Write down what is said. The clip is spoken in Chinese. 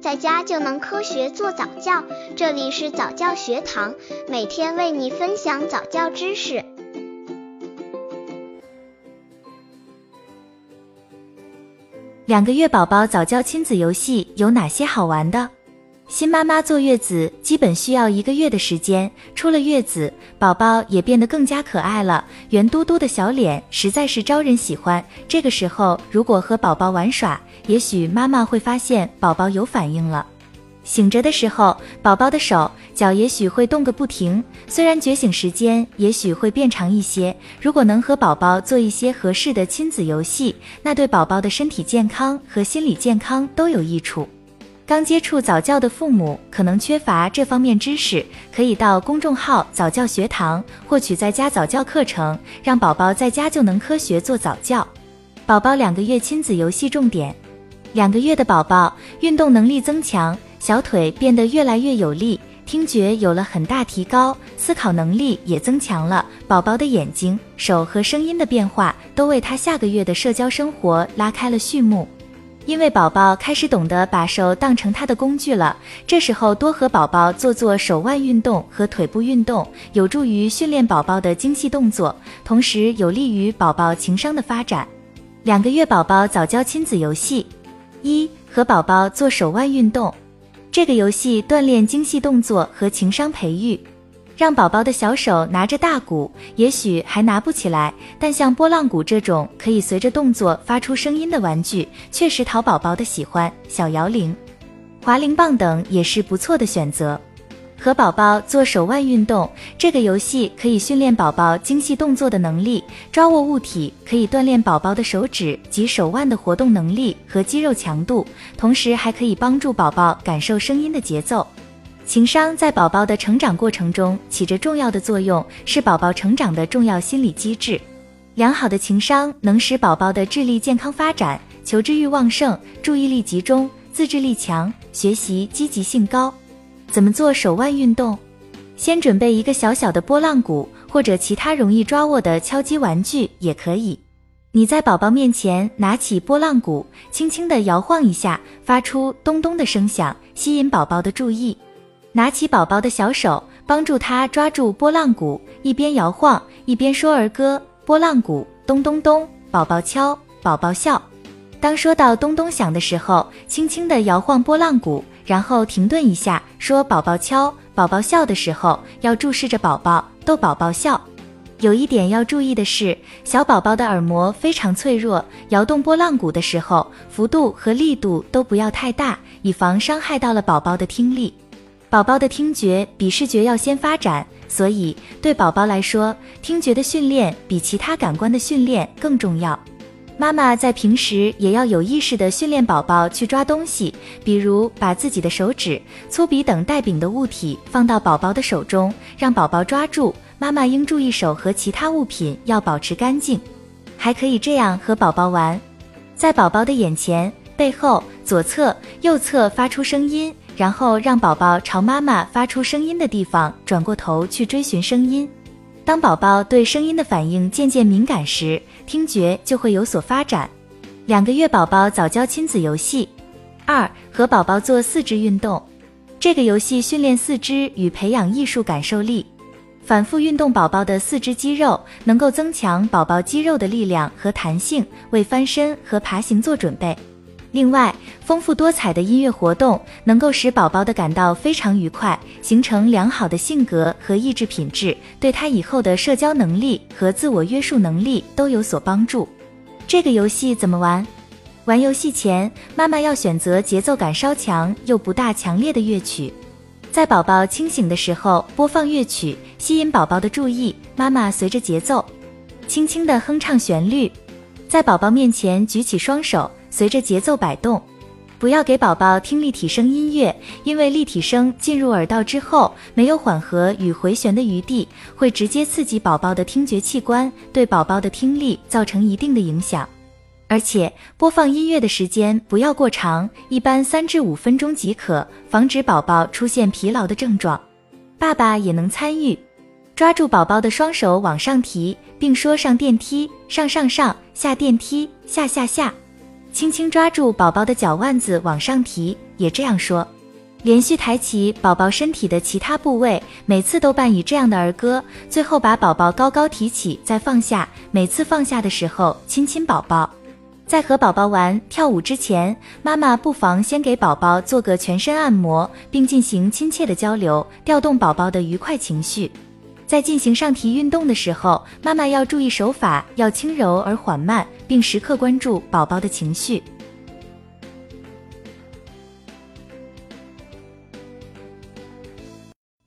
在家就能科学做早教。这里是早教学堂，每天为你分享早教知识。两个月宝宝早教亲子游戏有哪些好玩的？新妈妈坐月子基本需要一个月的时间，出了月子，宝宝也变得更加可爱了，圆嘟嘟的小脸实在是招人喜欢。这个时候，如果和宝宝玩耍，也许妈妈会发现宝宝有反应了。醒着的时候，宝宝的手脚也许会动个不停，虽然觉醒时间也许会变长一些。如果能和宝宝做一些合适的亲子游戏，那对宝宝的身体健康和心理健康都有益处。刚接触早教的父母可能缺乏这方面知识，可以到公众号早教学堂获取在家早教课程，让宝宝在家就能科学做早教。宝宝两个月亲子游戏重点：两个月的宝宝运动能力增强，小腿变得越来越有力，听觉有了很大提高，思考能力也增强了。宝宝的眼睛、手和声音的变化都为他下个月的社交生活拉开了序幕。因为宝宝开始懂得把手当成他的工具了，这时候多和宝宝做做手腕运动和腿部运动，有助于训练宝宝的精细动作，同时有利于宝宝情商的发展。两个月宝宝早教亲子游戏：一、和宝宝做手腕运动，这个游戏锻炼精细动作和情商培育。让宝宝的小手拿着大鼓，也许还拿不起来，但像拨浪鼓这种可以随着动作发出声音的玩具，确实讨宝宝的喜欢。小摇铃、滑铃棒等也是不错的选择。和宝宝做手腕运动，这个游戏可以训练宝宝精细动作的能力，抓握物体可以锻炼宝宝的手指及手腕的活动能力和肌肉强度，同时还可以帮助宝宝感受声音的节奏。情商在宝宝的成长过程中起着重要的作用，是宝宝成长的重要心理机制。良好的情商能使宝宝的智力健康发展，求知欲旺盛，注意力集中，自制力强，学习积极性高。怎么做手腕运动？先准备一个小小的拨浪鼓或者其他容易抓握的敲击玩具也可以。你在宝宝面前拿起拨浪鼓，轻轻地摇晃一下，发出咚咚的声响，吸引宝宝的注意。拿起宝宝的小手，帮助他抓住拨浪鼓，一边摇晃一边说儿歌：拨浪鼓咚咚咚，宝宝敲，宝宝笑。当说到咚咚响的时候，轻轻地摇晃拨浪鼓，然后停顿一下，说宝宝敲，宝宝笑的时候，要注视着宝宝，逗宝宝笑。有一点要注意的是，小宝宝的耳膜非常脆弱，摇动拨浪鼓的时候，幅度和力度都不要太大，以防伤害到了宝宝的听力。宝宝的听觉比视觉要先发展，所以对宝宝来说，听觉的训练比其他感官的训练更重要。妈妈在平时也要有意识的训练宝宝去抓东西，比如把自己的手指、粗笔等带柄的物体放到宝宝的手中，让宝宝抓住。妈妈应注意手和其他物品要保持干净。还可以这样和宝宝玩，在宝宝的眼前、背后、左侧、右侧发出声音。然后让宝宝朝妈妈发出声音的地方转过头去追寻声音。当宝宝对声音的反应渐渐敏感时，听觉就会有所发展。两个月宝宝早教亲子游戏二，和宝宝做四肢运动。这个游戏训练四肢与培养艺术感受力，反复运动宝宝的四肢肌肉，能够增强宝宝肌肉的力量和弹性，为翻身和爬行做准备。另外，丰富多彩的音乐活动能够使宝宝的感到非常愉快，形成良好的性格和意志品质，对他以后的社交能力和自我约束能力都有所帮助。这个游戏怎么玩？玩游戏前，妈妈要选择节奏感稍强又不大强烈的乐曲，在宝宝清醒的时候播放乐曲，吸引宝宝的注意。妈妈随着节奏，轻轻地哼唱旋律，在宝宝面前举起双手。随着节奏摆动，不要给宝宝听立体声音乐，因为立体声进入耳道之后，没有缓和与回旋的余地，会直接刺激宝宝的听觉器官，对宝宝的听力造成一定的影响。而且播放音乐的时间不要过长，一般三至五分钟即可，防止宝宝出现疲劳的症状。爸爸也能参与，抓住宝宝的双手往上提，并说上电梯，上上上，下电梯，下下下。轻轻抓住宝宝的脚腕子往上提，也这样说。连续抬起宝宝身体的其他部位，每次都伴以这样的儿歌。最后把宝宝高高提起，再放下。每次放下的时候，亲亲宝宝。在和宝宝玩跳舞之前，妈妈不妨先给宝宝做个全身按摩，并进行亲切的交流，调动宝宝的愉快情绪。在进行上提运动的时候，妈妈要注意手法要轻柔而缓慢，并时刻关注宝宝的情绪。